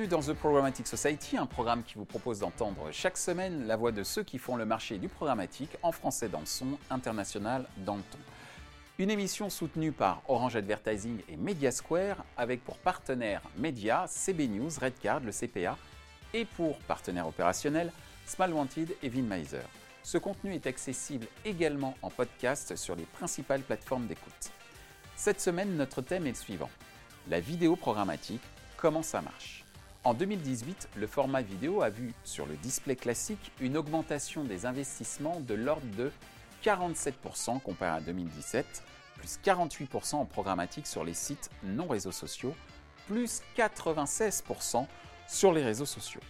Bienvenue dans The Programmatic Society, un programme qui vous propose d'entendre chaque semaine la voix de ceux qui font le marché du programmatique en français dans le son, international dans le ton. Une émission soutenue par Orange Advertising et Media Square avec pour partenaires médias CB News, Redcard, le CPA et pour partenaires opérationnels Small Wanted et Vinmeiser. Ce contenu est accessible également en podcast sur les principales plateformes d'écoute. Cette semaine, notre thème est le suivant. La vidéo programmatique, comment ça marche? En 2018, le format vidéo a vu sur le display classique une augmentation des investissements de l'ordre de 47% comparé à 2017, plus 48% en programmatique sur les sites non réseaux sociaux, plus 96% sur les réseaux sociaux.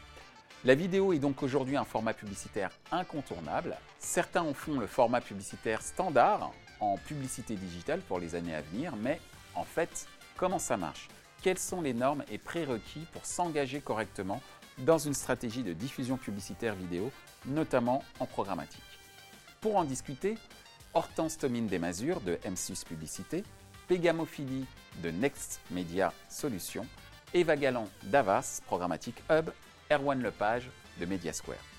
La vidéo est donc aujourd'hui un format publicitaire incontournable. Certains en font le format publicitaire standard en publicité digitale pour les années à venir, mais en fait, comment ça marche? Quelles sont les normes et prérequis pour s'engager correctement dans une stratégie de diffusion publicitaire vidéo, notamment en programmatique Pour en discuter, Hortense Tomine Desmazures de M6 Publicité, Pégamophilie de Next Media Solutions, Eva Galland d'Avas Programmatic Hub, Erwan Lepage de Media Square.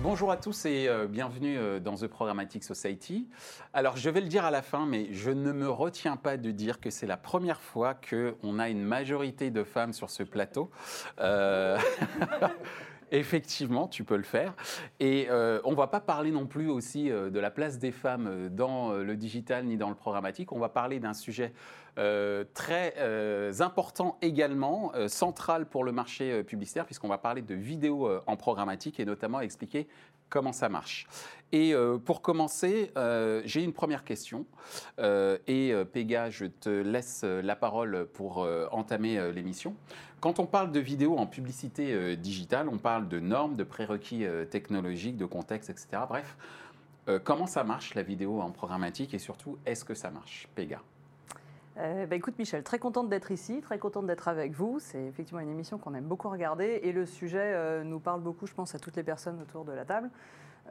Bonjour à tous et euh, bienvenue euh, dans The Programmatic Society. Alors je vais le dire à la fin, mais je ne me retiens pas de dire que c'est la première fois qu'on a une majorité de femmes sur ce plateau. Euh... Effectivement, tu peux le faire. Et euh, on ne va pas parler non plus aussi euh, de la place des femmes euh, dans le digital ni dans le programmatique. On va parler d'un sujet très important également, central pour le marché publicitaire, puisqu'on va parler de vidéos en programmatique et notamment expliquer comment ça marche. Et euh, pour commencer, euh, j'ai une première question. Euh, et Pega, je te laisse la parole pour entamer l'émission. Quand on parle de vidéo en publicité digitale, on parle de normes, de prérequis technologiques, de contexte, etc. Bref, comment ça marche la vidéo en programmatique et surtout, est-ce que ça marche Pega bah, écoute Michel, très contente d'être ici, très contente d'être avec vous. C'est effectivement une émission qu'on aime beaucoup regarder et le sujet nous parle beaucoup, je pense, à toutes les personnes autour de la table.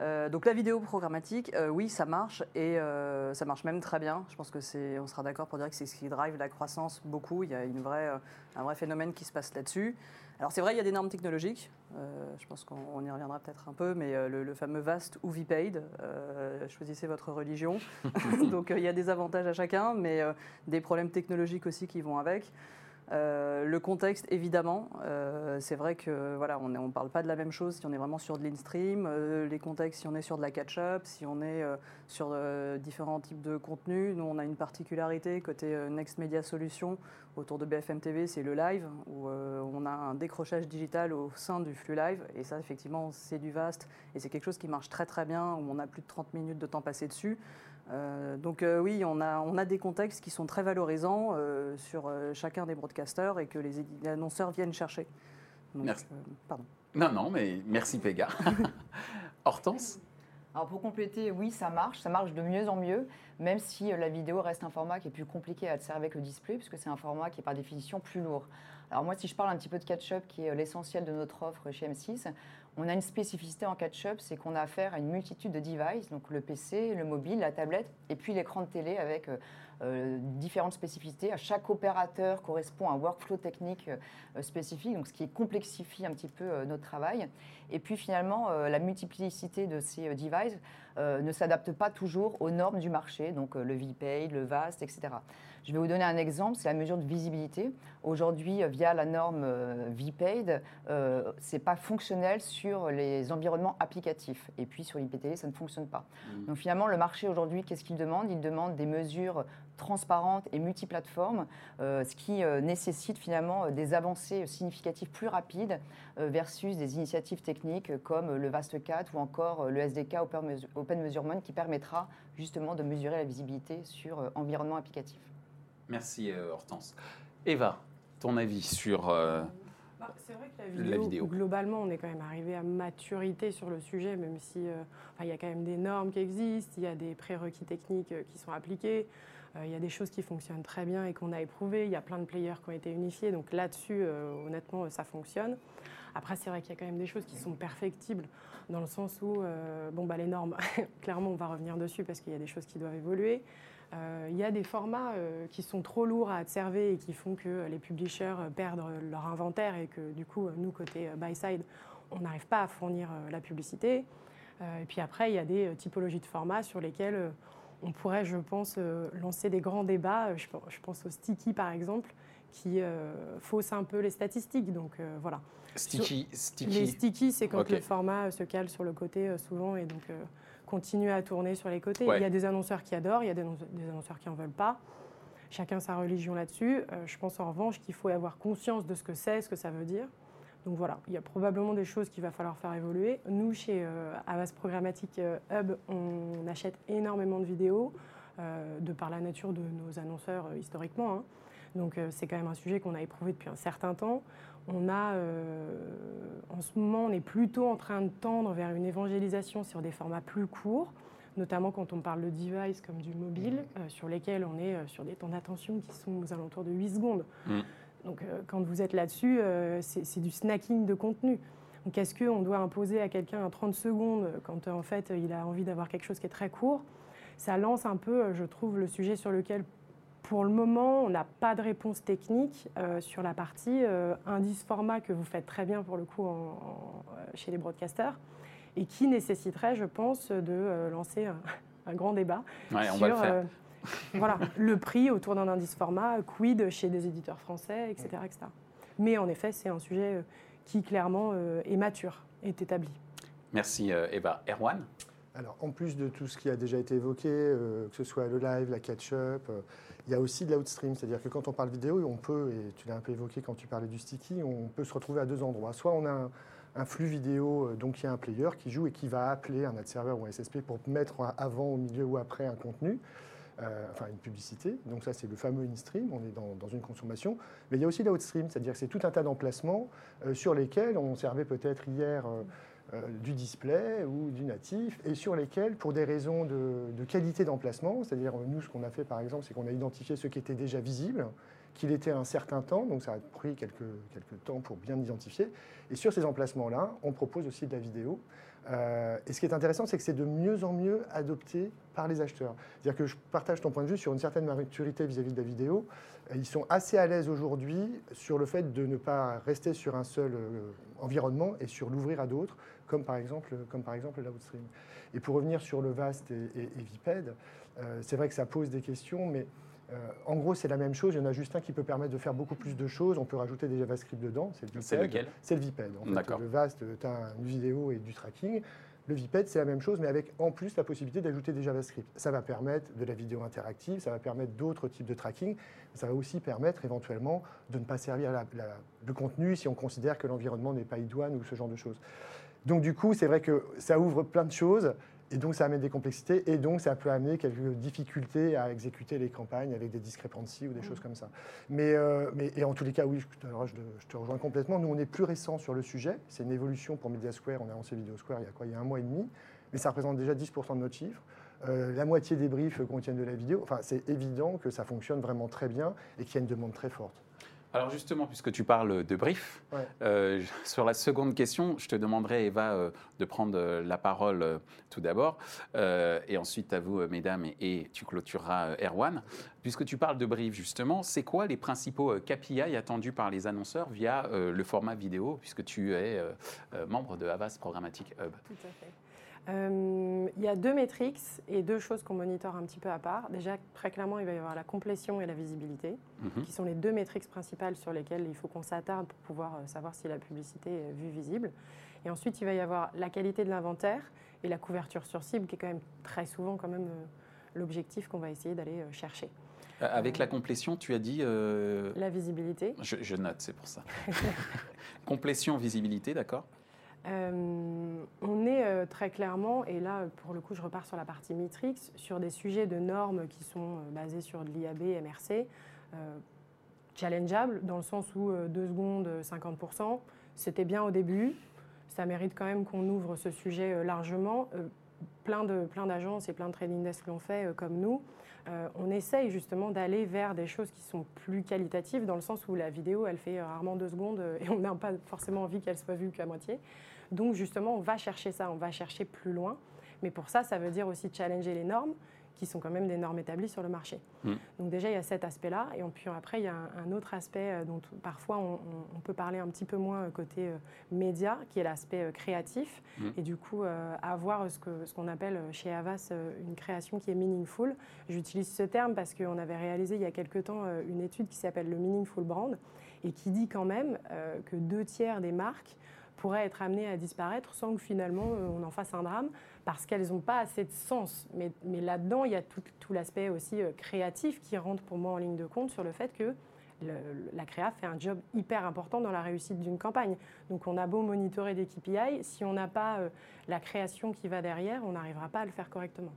Euh, donc la vidéo programmatique, euh, oui, ça marche et euh, ça marche même très bien. Je pense que c'est, on sera d'accord pour dire que c'est ce qui drive la croissance beaucoup. Il y a une vraie, un vrai phénomène qui se passe là-dessus. Alors c'est vrai, il y a des normes technologiques. je pense qu'on y reviendra peut-être un peu, mais le, fameux VAST ou VPaid, choisissez votre religion. donc il y a des avantages à chacun, mais des problèmes technologiques aussi qui vont avec. Euh, le contexte, évidemment, euh, c'est vrai que voilà, on ne parle pas de la même chose si on est vraiment sur de l'instream, euh, les contextes si on est sur de la catch-up, si on est sur différents types de contenus. Nous, on a une particularité côté Next Media Solutions autour de BFM TV, c'est le live, où on a un décrochage digital au sein du flux live. Et ça, effectivement, c'est du vaste et c'est quelque chose qui marche très très bien, où on a plus de 30 minutes de temps passé dessus. Euh, donc euh, oui, on a, on a des contextes qui sont très valorisants euh, sur chacun des broadcasters et que les, annonceurs viennent chercher. merci. pardon. Non, non, mais merci Pega. Hortense? Alors pour compléter, oui, ça marche, ça marche de mieux en mieux, même si la vidéo reste un format qui est plus compliqué à observer avec le display, puisque c'est un format qui est par définition plus lourd. Alors moi, si je parle un petit peu de catch-up, qui est l'essentiel de notre offre chez M6, on a une spécificité en catch-up, c'est qu'on a affaire à une multitude de devices, donc le PC, le mobile, la tablette, et puis l'écran de télé avec euh, euh, différentes spécificités. À chaque opérateur correspond un workflow technique euh, spécifique, ce qui complexifie un petit peu notre travail. Et puis finalement, la multiplicité de ces devices ne s'adapte pas toujours aux normes du marché, donc le VPay, le VAST, etc. Je vais vous donner un exemple, c'est la mesure de visibilité. Aujourd'hui, via la norme VPaid, euh, ce n'est pas fonctionnel sur les environnements applicatifs. Et puis sur l'IPTV, ça ne fonctionne pas. Mmh. Donc finalement, le marché aujourd'hui, qu'est-ce qu'il demande? Il demande des mesures transparentes et multiplateformes, euh, ce qui euh, nécessite finalement des avancées significatives plus rapides versus des initiatives techniques comme le VastCat ou encore le SDK Open Measurement qui permettra justement de mesurer la visibilité sur environnement applicatif. Merci Hortense. Eva, ton avis sur euh, bah, C'est vrai que la vidéo, globalement, on est quand même arrivé à maturité sur le sujet, même si euh, il y a quand même des normes qui existent, il y a des prérequis techniques euh, qui sont appliqués, il y a des choses qui fonctionnent très bien et qu'on a éprouvées, il y a plein de players qui ont été unifiés, donc là-dessus, honnêtement, ça fonctionne. Après, c'est vrai qu'il y a quand même des choses qui sont perfectibles, dans le sens où, bon, bah, les normes, clairement, on va revenir dessus parce qu'il y a des choses qui doivent évoluer. Il y a des formats qui sont trop lourds à observer et qui font que les publishers perdent leur inventaire et que du coup, nous, côté buy-side, on n'arrive pas à fournir la publicité. et puis après, il y a des typologies de formats sur lesquels on pourrait, je pense, lancer des grands débats. Je pense au sticky, par exemple, qui fausse un peu les statistiques. Donc voilà. Sticky, Les sticky, c'est quand le format se cale sur le côté souvent et donc continue à tourner sur les côtés. Il y a des annonceurs qui adorent, il y a des, annonceurs qui n'en veulent pas. Chacun sa religion là-dessus. je pense en revanche qu'il faut avoir conscience de ce que c'est, ce que ça veut dire. Donc voilà, il y a probablement des choses qu'il va falloir faire évoluer. Nous, chez euh, Avas Programmatic euh, Hub, on achète énormément de vidéos, euh, de par la nature de nos annonceurs historiquement. Hein. Donc c'est quand même un sujet qu'on a éprouvé depuis un certain temps. On a, en ce moment, on est plutôt en train de tendre vers une évangélisation sur des formats plus courts, notamment quand on parle de device comme du mobile, sur lesquels on est sur des temps d'attention qui sont aux alentours de 8 secondes. Mmh. Donc euh, quand vous êtes là-dessus, euh, c'est du snacking de contenu. Donc est-ce qu'on doit imposer à quelqu'un un 30 secondes quand en fait il a envie d'avoir quelque chose qui est très court? Ça lance un peu, je trouve, le sujet sur lequel pour le moment on n'a pas de réponse technique euh, sur la partie indice format que vous faites très bien pour le coup chez les broadcasters et qui nécessiterait, je pense, de lancer un, grand débat ouais, on va le faire voilà, le prix autour d'un indice format, quid chez des éditeurs français, etc. etc. Mais en effet, c'est un sujet euh, qui clairement euh, est mature, est établi. Merci euh, Eva. Erwan? Alors, en plus de tout ce qui a déjà été évoqué, que ce soit le live, la catch-up, il y a aussi de l'outstream. C'est-à-dire que quand on parle vidéo, on peut, et tu l'as un peu évoqué quand tu parlais du sticky, on peut se retrouver à deux endroits. Soit on a un, flux vidéo, donc il y a un player qui joue et qui va appeler un ad server ou un SSP pour mettre avant, au milieu ou après un contenu. Euh, enfin une publicité. Donc ça, c'est le fameux in-stream, on est dans, une consommation. Mais il y a aussi l'outstream, c'est-à-dire que c'est tout un tas d'emplacements euh, sur lesquels on servait peut-être hier euh, du display ou du natif, et sur lesquels, pour des raisons de, qualité d'emplacement, c'est-à-dire nous, ce qu'on a fait par exemple, c'est qu'on a identifié ceux qui étaient déjà visibles, qu'il était un certain temps, donc ça a pris quelques, quelques temps pour bien identifier. Et sur ces emplacements-là, on propose aussi de la vidéo. Euh, et ce qui est intéressant, c'est que c'est de mieux en mieux adopté par les acheteurs. C'est-à-dire que je partage ton point de vue sur une certaine maturité vis-à-vis de la vidéo. Ils sont assez à l'aise aujourd'hui sur le fait de ne pas rester sur un seul euh, environnement et sur l'ouvrir à d'autres, comme par exemple, comme par exemple l'outstream. Et pour revenir sur le VAST et, Viped, euh, c'est vrai que ça pose des questions, mais euh, en gros, c'est la même chose. Il y en a juste un qui peut permettre de faire beaucoup plus de choses. On peut rajouter des JavaScript dedans. C'est lequel? C'est le Viped. En le VAST, tu as une vidéo et du tracking. Le Viped, c'est la même chose, mais avec en plus la possibilité d'ajouter des JavaScript. Ça va permettre de la vidéo interactive, ça va permettre d'autres types de tracking, ça va aussi permettre éventuellement de ne pas servir le contenu si on considère que l'environnement n'est pas idoine ou ce genre de choses. Donc du coup, c'est vrai que ça ouvre plein de choses. Et donc, ça amène des complexités et donc ça peut amener quelques difficultés à exécuter les campagnes avec des discrepancies ou des choses comme ça. Mais, euh, mais, et en tous les cas, oui, je te, je, te, rejoins complètement. Nous, on est plus récent sur le sujet. C'est une évolution pour Media Square. On a lancé Video Square il y a quoi? Il y a un mois et demi. Mais ça représente déjà 10% de notre chiffre. Euh, la moitié des briefs contiennent de la vidéo. Enfin, c'est évident que ça fonctionne vraiment très bien et qu'il y a une demande très forte. Alors justement, puisque tu parles de brief, euh, sur la seconde question, je te demanderai, Eva, euh, de prendre euh, la parole tout d'abord, et ensuite à vous, mesdames, et, tu clôtureras Erwan. Puisque tu parles de brief, justement, c'est quoi les principaux KPI attendus par les annonceurs via le format vidéo, puisque tu es membre de Avas Programmatic Hub? Tout à fait. Euh, il y a deux métriques et deux choses qu'on monitore un petit peu à part. Déjà, très clairement, il va y avoir la complétion et la visibilité, mhm. qui sont les deux métriques principales sur lesquelles il faut qu'on s'attarde pour pouvoir euh, savoir si la publicité est vue visible. Et ensuite, il va y avoir la qualité de l'inventaire et la couverture sur cible, qui est quand même très souvent quand même euh, l'objectif qu'on va essayer d'aller chercher. Avec la complétion, tu as dit... La visibilité. Je, je note, c'est pour ça. complétion, visibilité, d'accord euh, on est euh, très clairement, et là pour le coup je repars sur la partie Mitrix, sur des sujets de normes qui sont euh, basés sur de l'IAB, MRC, challengeables dans le sens où 2 secondes, 50%, c'était bien au début, ça mérite quand même qu'on ouvre ce sujet largement. plein de plein d'agences et plein de trading desks l'ont fait comme nous. On essaye justement d'aller vers des choses qui sont plus qualitatives dans le sens où la vidéo elle fait rarement deux secondes et on n'a pas forcément envie qu'elle soit vue qu'à moitié. Donc justement, on va chercher ça, on va chercher plus loin. Mais pour ça, ça veut dire aussi challenger les normes qui sont quand même des normes établies sur le marché. Mm. Donc déjà, il y a cet aspect-là. Et puis après, il y a un, autre aspect euh, dont parfois on, peut parler un petit peu moins euh, côté euh, média, qui est l'aspect créatif. Mm. Et du coup, avoir ce qu'on ce qu'on appelle chez Avas une création qui est meaningful. J'utilise ce terme parce qu'on avait réalisé il y a quelque temps une étude qui s'appelle le Meaningful Brand et qui dit quand même que deux tiers des marques pourraient être amenées à disparaître sans que finalement on en fasse un drame parce qu'elles n'ont pas assez de sens. Mais, là-dedans, il y a tout, tout l'aspect aussi euh, créatif qui rentre pour moi en ligne de compte sur le fait que la créa fait un job hyper important dans la réussite d'une campagne. Donc on a beau monitorer des KPI, si on n'a pas euh, la création qui va derrière, on n'arrivera pas à le faire correctement.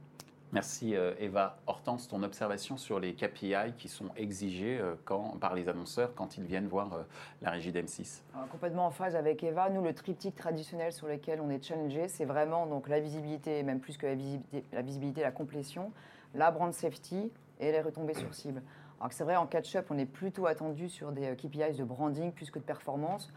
Merci euh, Eva. Hortense, ton observation sur les KPI qui sont exigés euh, par les annonceurs quand ils viennent voir euh, la régie d'M6 Complètement en phase avec Eva. Nous, le triptyque traditionnel sur lequel on est challengé, c'est vraiment donc, la visibilité, même plus que la visibilité, la, visibilité, la complétion, la brand safety et les retombées sur cible. Alors c'est vrai, en catch-up, on est plutôt attendu sur des KPIs de branding plus que de performance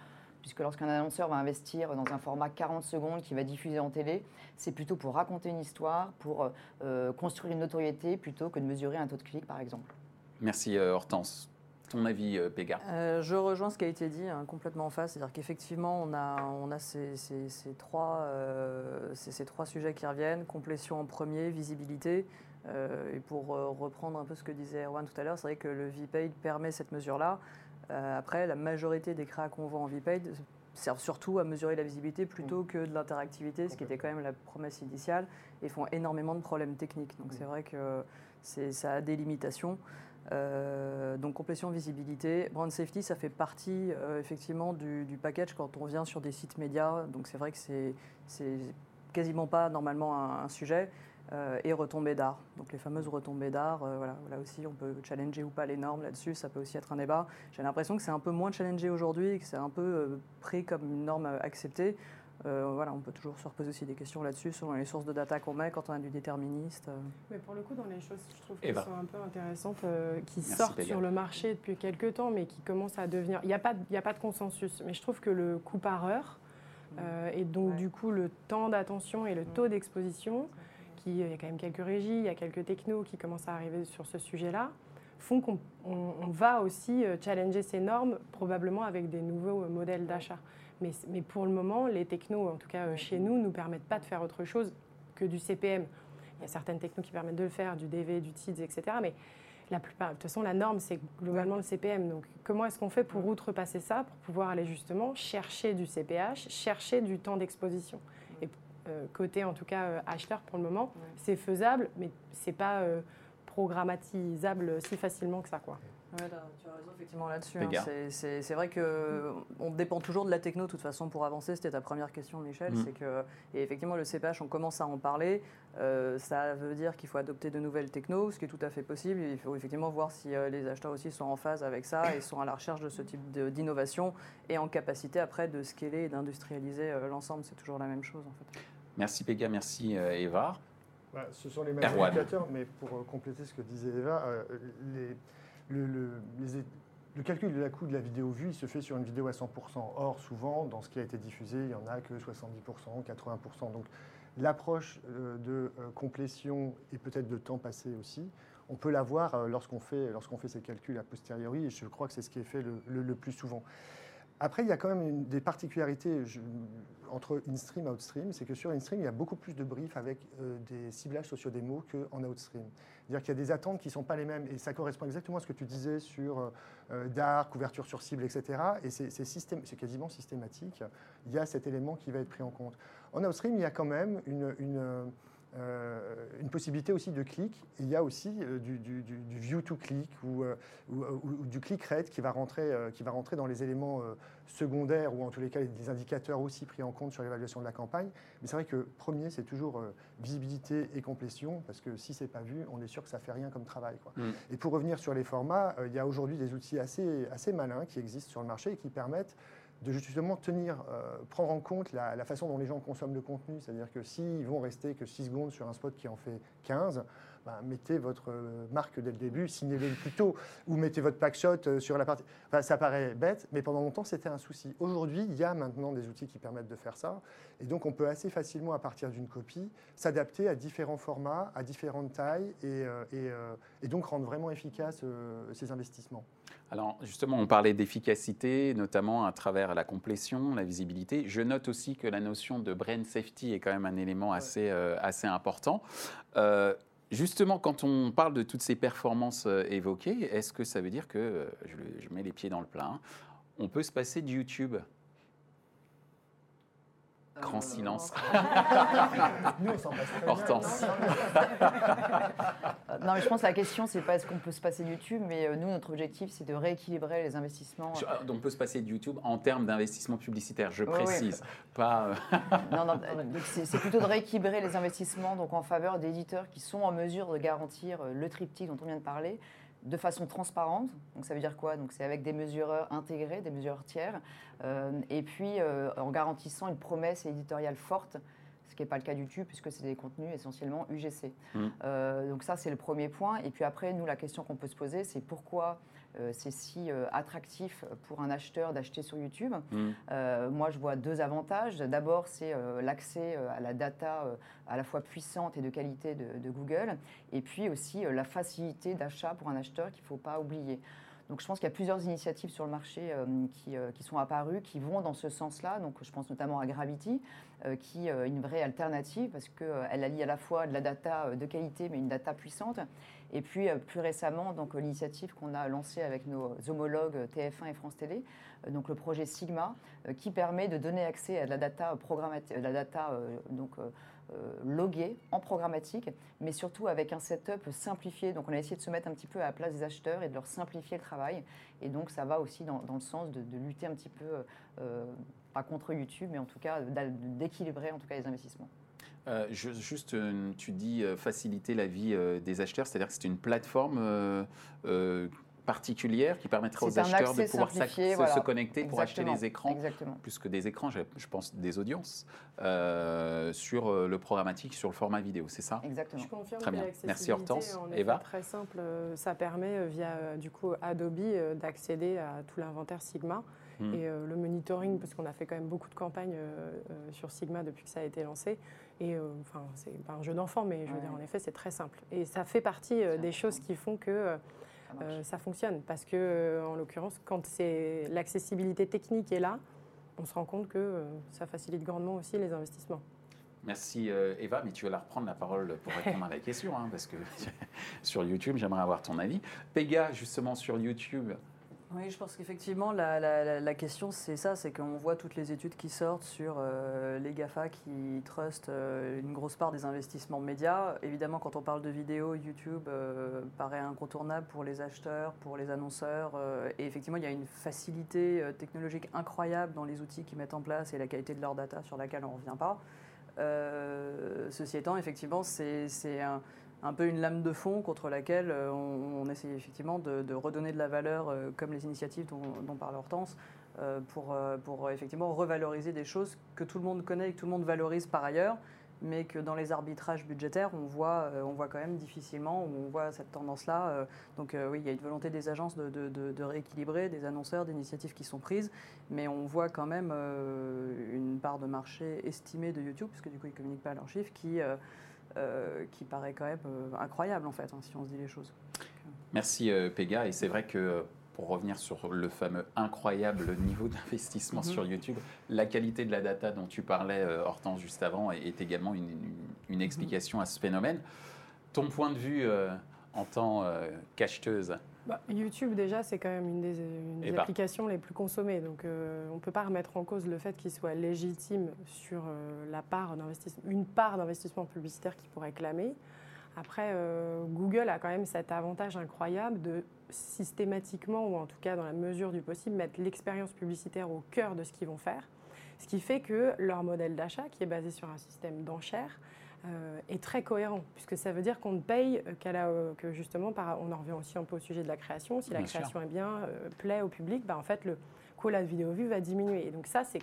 puisque lorsqu'un annonceur va investir dans un format 40 secondes qui va diffuser en télé, c'est plutôt pour raconter une histoire, pour euh, construire une notoriété, plutôt que de mesurer un taux de clic, par exemple. Merci euh, Hortense. Ton avis, euh, Péga Je rejoins ce qui a été dit, hein, complètement en face. C'est-à-dire qu'effectivement, on a, on a ces, trois, ces, trois sujets qui reviennent. Complétion en premier, visibilité. Et pour reprendre un peu ce que disait Erwan tout à l'heure, c'est vrai que le VPaid permet cette mesure-là. Euh, après, la majorité des créas qu'on voit en VPaid servent surtout à mesurer la visibilité plutôt mm. que de l'interactivité, ce qui était quand même la promesse initiale, et font énormément de problèmes techniques. Donc mm. c'est vrai que ça a des limitations. Euh, donc complétion visibilité, brand safety, ça fait partie euh, effectivement du, package quand on vient sur des sites médias. Donc c'est vrai que c'est quasiment pas normalement un sujet. Euh, et retombées d'art. Donc les fameuses retombées d'art, euh, voilà, là aussi on peut challenger ou pas les normes là-dessus, ça peut aussi être un débat. J'ai l'impression que c'est un peu moins challengé aujourd'hui, que c'est un peu euh, pris comme une norme acceptée. voilà, on peut toujours se reposer aussi des questions là-dessus, selon les sources de data qu'on met quand on a du déterministe. Mais pour le coup, dans les choses, je trouve qui sont un peu intéressantes, qui sortent sur le marché depuis quelques temps, mais qui commencent à devenir. Il n'y a, pas, a pas de consensus, mais je trouve que le coût par heure, mmh. et donc du coup le temps d'attention et le taux d'exposition, il y a quand même quelques régies, il y a quelques technos qui commencent à arriver sur ce sujet-là, font qu'on va aussi euh, challenger ces normes, probablement avec des nouveaux euh, modèles d'achat. Mais, mais, pour le moment, les technos, en tout cas euh, chez nous, ne nous permettent pas de faire autre chose que du CPM. Il y a certaines technos qui permettent de le faire, du DV, du TIDS, etc. Mais la plupart, de toute façon, la norme, c'est globalement le CPM. Donc, comment est-ce qu'on fait pour outrepasser ça, pour pouvoir aller justement chercher du CPH, chercher du temps d'exposition? Côté en tout cas euh, acheteur pour le moment. C'est faisable, mais c'est pas euh, programmatisable si facilement que ça. Quoi. tu as raison effectivement là-dessus. Hein. C'est vrai qu'on dépend toujours de la techno de toute façon pour avancer. C'était ta première question, Michel. Mm. C'est que et effectivement le CPH, on commence à en parler. ça veut dire qu'il faut adopter de nouvelles technos, ce qui est tout à fait possible. Il faut effectivement voir si les acheteurs aussi sont en phase avec ça et sont à la recherche de ce type d'innovation et en capacité après de scaler et d'industrialiser l'ensemble. C'est toujours la même chose en fait. Merci Pega, merci euh, Eva. Bah, ce sont les mêmes indicateurs, mais pour euh, compléter ce que disait Eva, euh, le, calcul de la coût de la vidéo vue, il se fait sur une vidéo à 100%. Or, souvent, dans ce qui a été diffusé, il n'y en a que 70%, 80%. Donc, l'approche de complétion et peut-être de temps passé aussi, on peut l'avoir lorsqu'on fait, lorsqu'on fait ces calculs a posteriori, et je crois que c'est ce qui est fait le plus souvent. Après, il y a quand même des particularités entre in-stream et out-stream, c'est que sur in-stream, il y a beaucoup plus de briefs avec euh, des ciblages sociodémos qu'en out-stream. C'est-à-dire qu'il y a des attentes qui ne sont pas les mêmes, et ça correspond exactement à ce que tu disais sur euh, euh couverture sur cible, etc. Et c'est quasiment systématique. Il y a cet élément qui va être pris en compte. En out-stream, il y a quand même une euh, une possibilité aussi de clic. Il y a aussi euh, du, view to click ou, euh, ou, du click rate qui va, rentrer, qui va rentrer dans les éléments secondaires ou en tous les cas des indicateurs aussi pris en compte sur l'évaluation de la campagne. Mais c'est vrai que premier, c'est toujours visibilité et complétion parce que si c'est pas vu, on est sûr que ça fait rien comme travail. Quoi. Mm. Et pour revenir sur les formats, il y a aujourd'hui des outils assez, assez malins qui existent sur le marché et qui permettent de justement tenir, prendre en compte la, façon dont les gens consomment le contenu. C'est-à-dire que s'ils vont rester que 6 secondes sur un spot qui en fait 15, bah, mettez votre euh, marque dès le début, signez-le plus tôt, ou mettez votre packshot euh, sur la partie. Enfin, ça paraît bête, mais pendant longtemps, c'était un souci. Aujourd'hui, il y a maintenant des outils qui permettent de faire ça. Et donc, on peut assez facilement, à partir d'une copie, s'adapter à différents formats, à différentes tailles, et, euh, et, donc rendre vraiment efficaces ces investissements. Alors justement, on parlait d'efficacité, notamment à travers la complétion, la visibilité. Je note aussi que la notion de brain safety est quand même un élément assez, assez important. Justement, quand on parle de toutes ces performances euh, évoquées, est-ce que ça veut dire que, euh, je, mets les pieds dans le plat, on peut se passer de YouTube? Grand silence. Nous, on s'en passe Hortense. non, mais je pense que la question, c'est pas est-ce qu'on peut se passer de YouTube, mais euh, nous, notre objectif, c'est de rééquilibrer les investissements. Donc, on peut se passer de YouTube en termes d'investissement publicitaire, je précise. Pas. Euh, non, non, c'est plutôt de rééquilibrer les investissements donc en faveur d'éditeurs qui sont en mesure de garantir euh, le triptyque dont on vient de parler de façon transparente. Donc ça veut dire quoi? Donc c'est avec des mesureurs intégrés, des mesureurs tiers, euh, et puis euh, en garantissant une promesse éditoriale forte, ce qui n'est pas le cas du YouTube puisque c'est des contenus essentiellement UGC. Mmh. Euh, donc ça c'est le premier point. Et puis après nous la question qu'on peut se poser c'est pourquoi euh, c'est si euh, attractif pour un acheteur d'acheter sur YouTube. Mm. Moi, je vois deux avantages. D'abord, c'est l'accès à la data à la fois puissante et de qualité de, Google, et puis aussi la facilité d'achat pour un acheteur qu'il ne faut pas oublier. Donc je pense qu'il y a plusieurs initiatives sur le marché qui, qui, sont apparues, qui vont dans ce sens-là. Donc je pense notamment à Gravity, qui est une vraie alternative parce qu'elle allie à la fois de la data de qualité, mais une data puissante, et puis euh, plus récemment, donc l'initiative qu'on a lancée avec nos homologues TF1 et France Télé, euh, donc le projet Sigma, euh, qui permet de donner accès à de la data programmatique, la data donc loguée en programmatique, mais surtout avec un setup simplifié. Donc on a essayé de se mettre un petit peu à la place des acheteurs et de leur simplifier le travail. Et donc ça va aussi dans, le sens de, lutter un petit peu, pas contre YouTube, mais en tout cas d'équilibrer en tout cas les investissements. Euh, juste, euh, tu dis euh, faciliter la vie des acheteurs, c'est-à-dire que c'est une plateforme particulière qui permettrait aux acheteurs de pouvoir se connecter pour acheter les écrans, plus que des écrans, je, pense des audiences, sur le programmatique, sur le format vidéo, c'est ça? Exactement. Je confirme très bien. Merci Hortense. Eva? Très simple, ça permet via du coup Adobe d'accéder à tout l'inventaire Sigma. Hmm. Et le monitoring, parce qu'on a fait quand même beaucoup de campagnes sur Sigma depuis que ça a été lancé, et euh, enfin, c'est pas un jeu d'enfant, mais je veux dire, en effet, c'est très simple. Et ça fait partie euh, des choses qui font que euh, ça, fonctionne. Parce que, en l'occurrence, quand c'est l'accessibilité technique est là, on se rend compte que ça facilite grandement aussi les investissements. Merci Eva, mais tu vas la reprendre la parole pour répondre à la question, hein, parce que sur YouTube, j'aimerais avoir ton avis. Pega, justement, sur YouTube, oui, je pense qu'effectivement, la, question, c'est ça, c'est qu'on voit toutes les études qui sortent sur euh, les GAFA qui trustent euh, une grosse part des investissements médias. Évidemment, quand on parle de vidéo, YouTube euh, paraît incontournable pour les acheteurs, pour les annonceurs. et effectivement, il y a une facilité technologique incroyable dans les outils qu'ils mettent en place et la qualité de leur data sur laquelle on ne revient pas. ceci étant, effectivement, c'est un un peu une lame de fond contre laquelle euh, on, essaie effectivement de, redonner de la valeur, euh, comme les initiatives dont, parle Hortense, euh, pour, effectivement revaloriser des choses que tout le monde connaît et que tout le monde valorise par ailleurs, mais que dans les arbitrages budgétaires, on voit, on voit quand même difficilement, on voit cette tendance-là. Donc oui, il y a une volonté des agences de, de rééquilibrer, des annonceurs, d'initiatives qui sont prises, mais on voit quand même une part de marché estimée de YouTube, puisque du coup, ils ne communiquent pas leurs chiffres, qui euh, qui paraît quand même euh, incroyable en fait, hein, si on se dit les choses. Merci euh, Pega, et c'est vrai que pour revenir sur le fameux incroyable niveau d'investissement mhm. sur YouTube, la qualité de la data dont tu parlais, Hortense, juste avant, est, également une, une, explication à ce phénomène. Ton point de vue en tant qu'acheteuse bah, YouTube, déjà, c'est quand même une des, ben. applications les plus consommées. Donc, euh, on ne peut pas remettre en cause le fait qu'il soit légitime sur euh, la part une part d'investissement publicitaire qu'il pourrait clamer. Après, euh, Google a quand même cet avantage incroyable de systématiquement, ou en tout cas dans la mesure du possible, mettre l'expérience publicitaire au cœur de ce qu'ils vont faire. Ce qui fait que leur modèle d'achat, qui est basé sur un système d'enchères, euh, est très cohérent, puisque ça veut dire qu'on ne paye qu'à euh, que justement, par, on en revient aussi un peu au sujet de la création, si la création est bien, euh, plaît au public, bah, en fait, le coup, la vidéo vue va diminuer. Et donc ça, c'est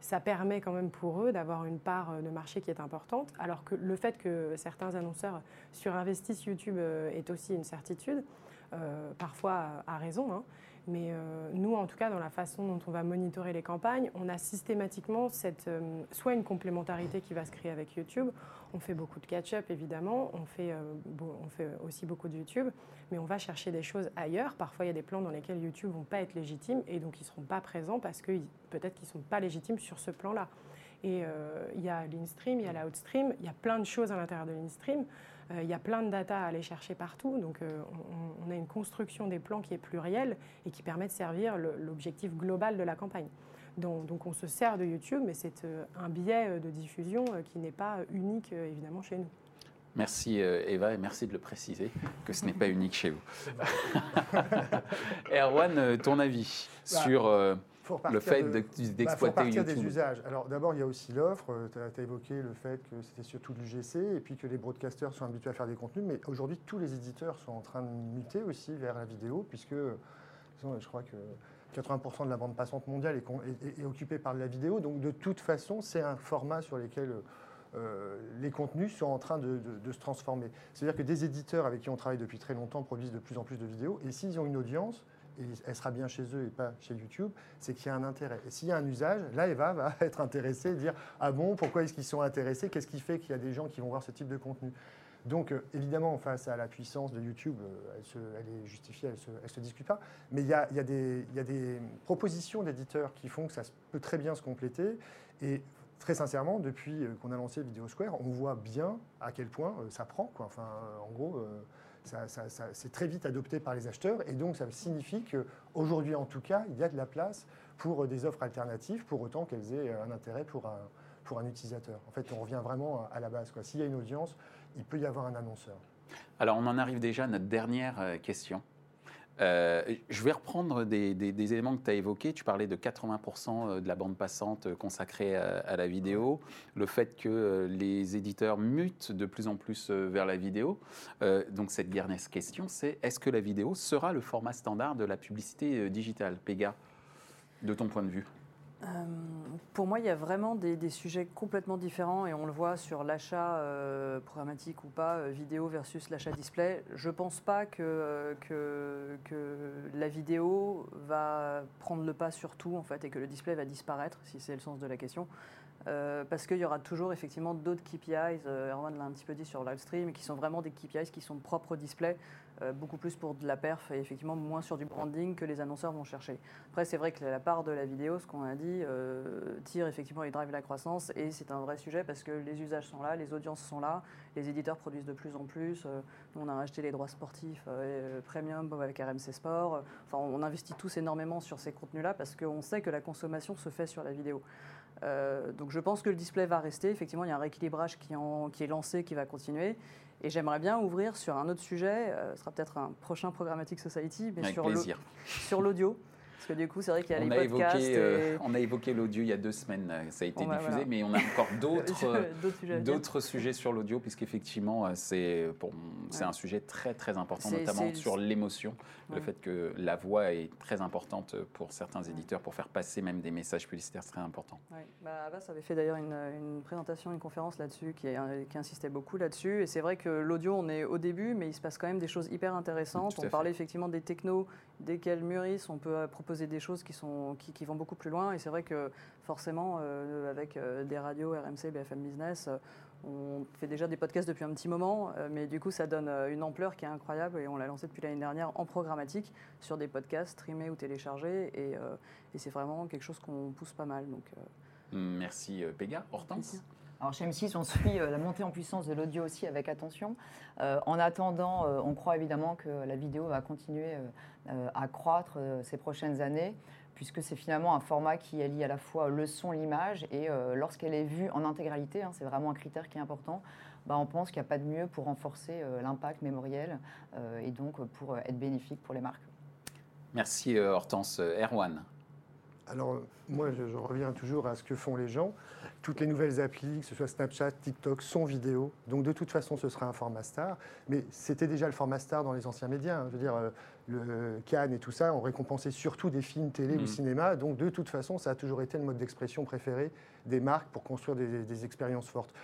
ça permet quand même pour eux d'avoir une part de marché qui est importante, alors que le fait que certains annonceurs surinvestissent YouTube est aussi une certitude, parfois à raison. Hein. Mais euh, nous, en tout cas, dans la façon dont on va monitorer les campagnes, on a systématiquement cette, euh, soit une complémentarité qui va se créer avec YouTube. On fait beaucoup de catch-up, évidemment. On fait, euh, on fait aussi beaucoup de YouTube. Mais on va chercher des choses ailleurs. Parfois, il y a des plans dans lesquels YouTube ne vont pas être légitimes et donc ils ne seront pas présents parce que peut-être qu'ils ne sont pas légitimes sur ce plan-là. Et il y a l'instream, il y a l'outstream, il y a plein de choses à l'intérieur de l'instream. Euh, il y a plein de data à aller chercher partout, donc euh, on, a une construction des plans qui est plurielle et qui permet de servir l'objectif global de la campagne. Donc, on se sert de YouTube, mais c'est euh, un biais de diffusion qui n'est pas unique évidemment chez nous. Merci Eva et merci de le préciser que ce n'est pas unique chez vous. Erwan, ton avis bah, sur le fait d'exploiter YouTube des usages. Alors d'abord, il y a aussi l'offre. Euh, tu as, évoqué le fait que c'était surtout du GC et puis que les broadcasters sont habitués à faire des contenus. Mais aujourd'hui, tous les éditeurs sont en train de muter aussi vers la vidéo puisque je crois que 80% de la bande passante mondiale est, occupée par la vidéo. Donc de toute façon, c'est un format sur lequel euh, les contenus sont en train de, de se transformer. C'est-à-dire que des éditeurs avec qui on travaille depuis très longtemps produisent de plus en plus de vidéos. Et s'ils ont une audience, et elle sera bien chez eux et pas chez YouTube, c'est qu'il y a un intérêt. Et s'il y a un usage, là, Eva va être intéressée et dire Ah bon, pourquoi est-ce qu'ils sont intéressés? Qu'est-ce qui fait qu'il y a des gens qui vont voir ce type de contenu? Donc, euh, évidemment, face à la puissance de YouTube, euh, elle, est justifiée, elle ne se, discute pas. Mais il y a, des, propositions d'éditeurs qui font que ça peut très bien se compléter. Et très sincèrement, depuis euh, qu'on a lancé Video Square, on voit bien à quel point ça prend. Enfin, en gros, c'est très vite adopté par les acheteurs et donc ça signifie qu'aujourd'hui en tout cas, il y a de la place pour des offres alternatives pour autant qu'elles aient un intérêt pour un, pour un utilisateur. En fait, on revient vraiment à la base. S'il y a une audience, il peut y avoir un annonceur. Alors on en arrive déjà à notre dernière euh, question. Euh, je vais reprendre des, éléments que tu as évoqués. Tu parlais de 80% euh, de la bande passante euh, consacrée à, la vidéo, le fait que les éditeurs mutent de plus en plus vers la vidéo. donc cette dernière question, c'est est-ce que la vidéo sera le format standard de la publicité digitale Pega, de ton point de vue? Euh, pour moi, il y a vraiment des, sujets complètement différents et on le voit sur l'achat euh, programmatique ou pas, euh, vidéo versus l'achat display. Je ne pense pas que, que, la vidéo va prendre le pas sur tout en fait, et que le display va disparaître, si c'est le sens de la question. Parce qu'il y aura toujours effectivement d'autres KPIs, Erwan l'a un petit peu dit sur livestream, qui sont vraiment des KPIs qui sont propres au display, beaucoup plus pour de la perf et effectivement moins sur du branding que les annonceurs vont chercher. Après, c'est vrai que la part de la vidéo, ce qu'on a dit, tire effectivement et drive la croissance et c'est un vrai sujet parce que les usages sont là, les audiences sont là, les éditeurs produisent de plus en plus. on a acheté les droits sportifs premium avec RMC Sport. Enfin, on investit tous énormément sur ces contenus-là parce qu'on sait que la consommation se fait sur la vidéo. Euh, donc je pense que le display va rester. Effectivement, il y a un rééquilibrage qui, qui est lancé, qui va continuer. Et j'aimerais bien ouvrir sur un autre sujet, euh, ce sera peut-être un prochain Programmatic Society, mais sur l'audio. Parce que du coup, c'est vrai qu'il y a on les a podcasts. Évoqué, euh, on a évoqué l'audio il y a deux semaines, ça a été bah, diffusé, mais on a encore d'autres sujets, sur l'audio, puisqu'effectivement, c'est c'est un sujet très très important, notamment sur l'émotion, le fait que la voix est très importante pour certains éditeurs pour faire passer même des messages publicitaires très importants. Bah, Abbas avait fait d'ailleurs une, présentation, une conférence là-dessus qui, qui, insistait beaucoup là-dessus. Et c'est vrai que l'audio, on est au début, mais il se passe quand même des choses hyper intéressantes. on parlait effectivement des technos, desquels mûrissent, on peut proposer des choses qui, sont, qui, vont beaucoup plus loin. Et c'est vrai que forcément, euh, avec euh, des radios, RMC, BFM Business, euh, on fait déjà des podcasts depuis un petit moment, mais du coup, ça donne une ampleur qui est incroyable. Et on l'a lancé depuis l'année dernière en programmatique sur des podcasts streamés ou téléchargés. Et, et c'est vraiment quelque chose qu'on pousse pas mal. Donc, Merci Péga. Hortense? Alors chez M6, on suit la montée en puissance de l'audio aussi avec attention. en attendant, on croit évidemment que la vidéo va continuer euh, à croître euh, ces prochaines années, puisque c'est finalement un format qui allie à la fois le son, l'image, et euh, lorsqu'elle est vue en intégralité, hein, c'est vraiment un critère qui est important, bah, on pense qu'il n'y a pas de mieux pour renforcer l'impact mémoriel et donc pour être bénéfique pour les marques. Merci Hortense. Erwan alors, moi, je, reviens toujours à ce que font les gens. Toutes les nouvelles applis, que ce soit Snapchat, TikTok, sont vidéo. Donc, de toute façon, ce sera un format star. Mais c'était déjà le format star dans les anciens médias. Hein. Je veux dire, euh, le Cannes et tout ça ont récompensé surtout des films, télé ou mmh. cinéma. Donc, de toute façon, ça a toujours été le mode d'expression préféré des marques pour construire des, expériences fortes.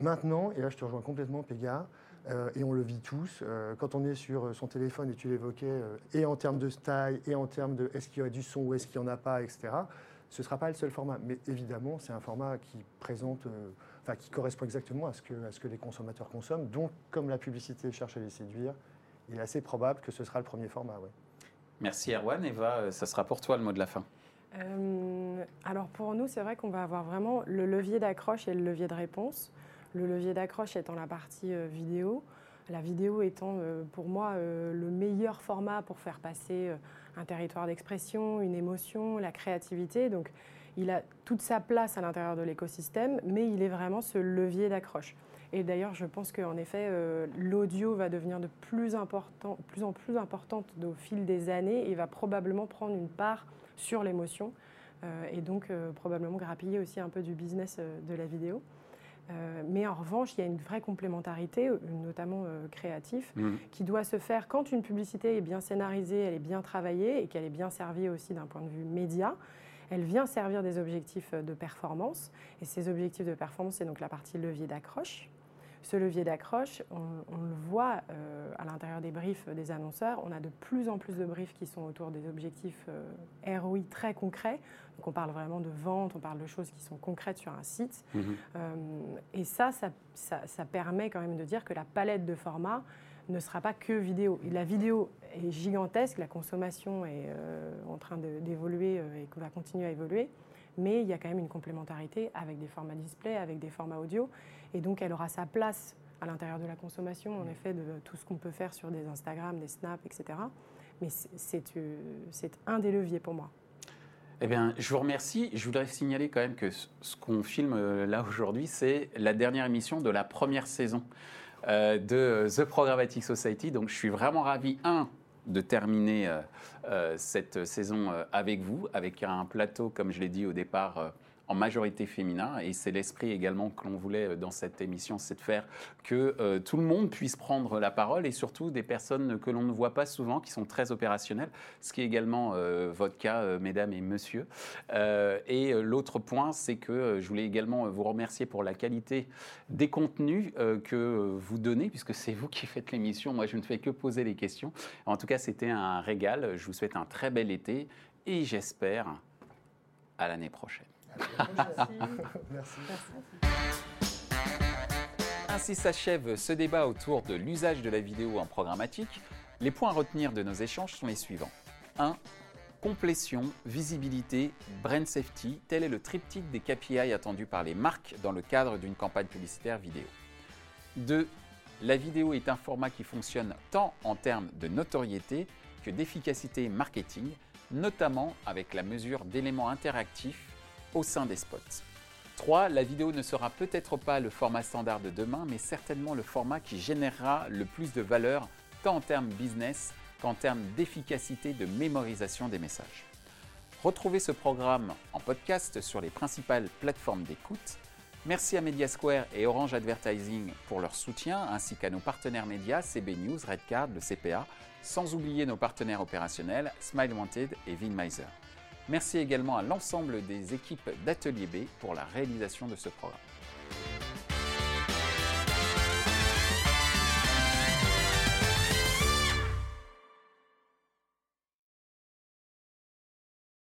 Maintenant, et là, je te rejoins complètement, Péga, euh, et on le vit tous. Euh, quand on est sur son téléphone, et tu l'évoquais, euh, et en termes de style, et en termes de est-ce qu'il y a du son ou est-ce qu'il n'y en a pas, etc., ce ne sera pas le seul format. Mais évidemment, c'est un format qui présente, enfin, qui correspond exactement à ce, que, à ce que les consommateurs consomment. Donc, comme la publicité cherche à les séduire, il est assez probable que ce sera le premier format. Ouais. Merci Erwan. Eva, ça sera pour toi le mot de la fin. alors pour nous, c'est vrai qu'on va avoir vraiment le levier d'accroche et le levier de réponse. Le levier d'accroche étant la partie euh, vidéo, la vidéo étant euh, pour moi euh, le meilleur format pour faire passer un territoire d'expression, une émotion, la créativité. Donc il a toute sa place à l'intérieur de l'écosystème, mais il est vraiment ce levier d'accroche. Et d'ailleurs, je pense qu'en effet, l'audio va devenir de plus, plus en plus importante au fil des années et va probablement prendre une part sur l'émotion et donc probablement grappiller aussi un peu du business de la vidéo. Euh, mais en revanche, il y a une vraie complémentarité, euh, notamment euh, créative, mmh. qui doit se faire quand une publicité est bien scénarisée, elle est bien travaillée et qu'elle est bien servie aussi d'un point de vue média. Elle vient servir des objectifs de performance. Et ces objectifs de performance, c'est donc la partie levier d'accroche. Ce levier d'accroche, on, le voit à l'intérieur des briefs des annonceurs. On a de plus en plus de briefs qui sont autour des objectifs ROI très concrets. Donc on parle vraiment de vente, on parle de choses qui sont concrètes sur un site. Mhm. Euh, et ça ça, permet quand même de dire que la palette de formats ne sera pas que vidéo. La vidéo est gigantesque, la consommation est euh, en train d'évoluer euh, et va continuer à évoluer, mais il y a quand même une complémentarité avec des formats display, avec des formats audio, et donc elle aura sa place à l'intérieur de la consommation, en effet, de tout ce qu'on peut faire sur des Instagram, des Snap, etc. Mais c'est un des leviers pour moi. Eh bien, je vous remercie. Je voudrais signaler quand même que ce qu'on filme euh, là aujourd'hui, c'est la dernière émission de la première saison euh, de The Programmatic Society. Donc, je suis vraiment ravi, un, de terminer euh, cette saison avec vous, avec un plateau, comme je l'ai dit au départ, en majorité féminin. Et c'est l'esprit également que l'on voulait euh, dans cette émission, c'est de faire que euh, tout le monde puisse prendre la parole et surtout des personnes que l'on ne voit pas souvent, qui sont très opérationnelles, ce qui est également euh, votre cas, mesdames et messieurs. et l'autre point, c'est que je voulais également vous remercier pour la qualité des contenus que vous donnez, puisque c'est vous qui faites l'émission. Moi, je ne fais que poser les questions. En tout cas, c'était un régal. Je vous souhaite un très bel été et j'espère à l'année prochaine. Merci. Ainsi s'achève ce débat autour de l'usage de la vidéo en programmatique. Les points à retenir de nos échanges sont les suivants. 1. Complétion, visibilité, brand safety, tel est le triptyque des KPI attendus par les marques dans le cadre d'une campagne publicitaire vidéo. 2. La vidéo est un format qui fonctionne tant en termes de notoriété que d'efficacité marketing, notamment avec la mesure d'éléments interactifs au sein des spots. 3. La vidéo ne sera peut-être pas le format standard de demain, mais certainement le format qui générera le plus de valeur, tant en termes business qu'en termes d'efficacité de mémorisation des messages. Retrouvez ce programme en podcast sur les principales plateformes d'écoute. Merci à Mediasquare et Orange Advertising pour leur soutien, ainsi qu'à nos partenaires médias CB News, Redcard, le CPA, sans oublier nos partenaires opérationnels Smile Wanted et Vinmiser. Merci également à l'ensemble des équipes d'Atelier B pour la réalisation de ce programme.